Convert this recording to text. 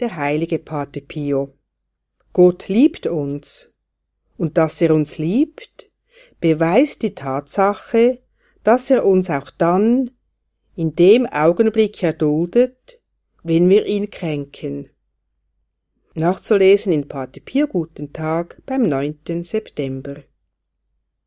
der heilige Pate Pio. Gott liebt uns. Und dass er uns liebt, beweist die Tatsache, dass er uns auch dann in dem Augenblick erduldet, wenn wir ihn kränken. Nachzulesen in Pate Pio Guten Tag beim 9. September.